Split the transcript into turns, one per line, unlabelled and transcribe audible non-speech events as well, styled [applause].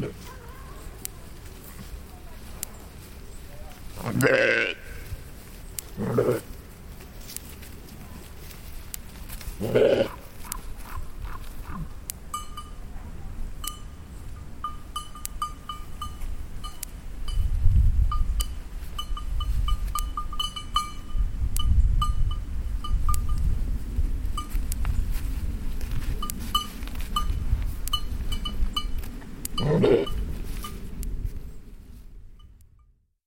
dude. Bleh. Bleh. Bleh. Yeah. [laughs]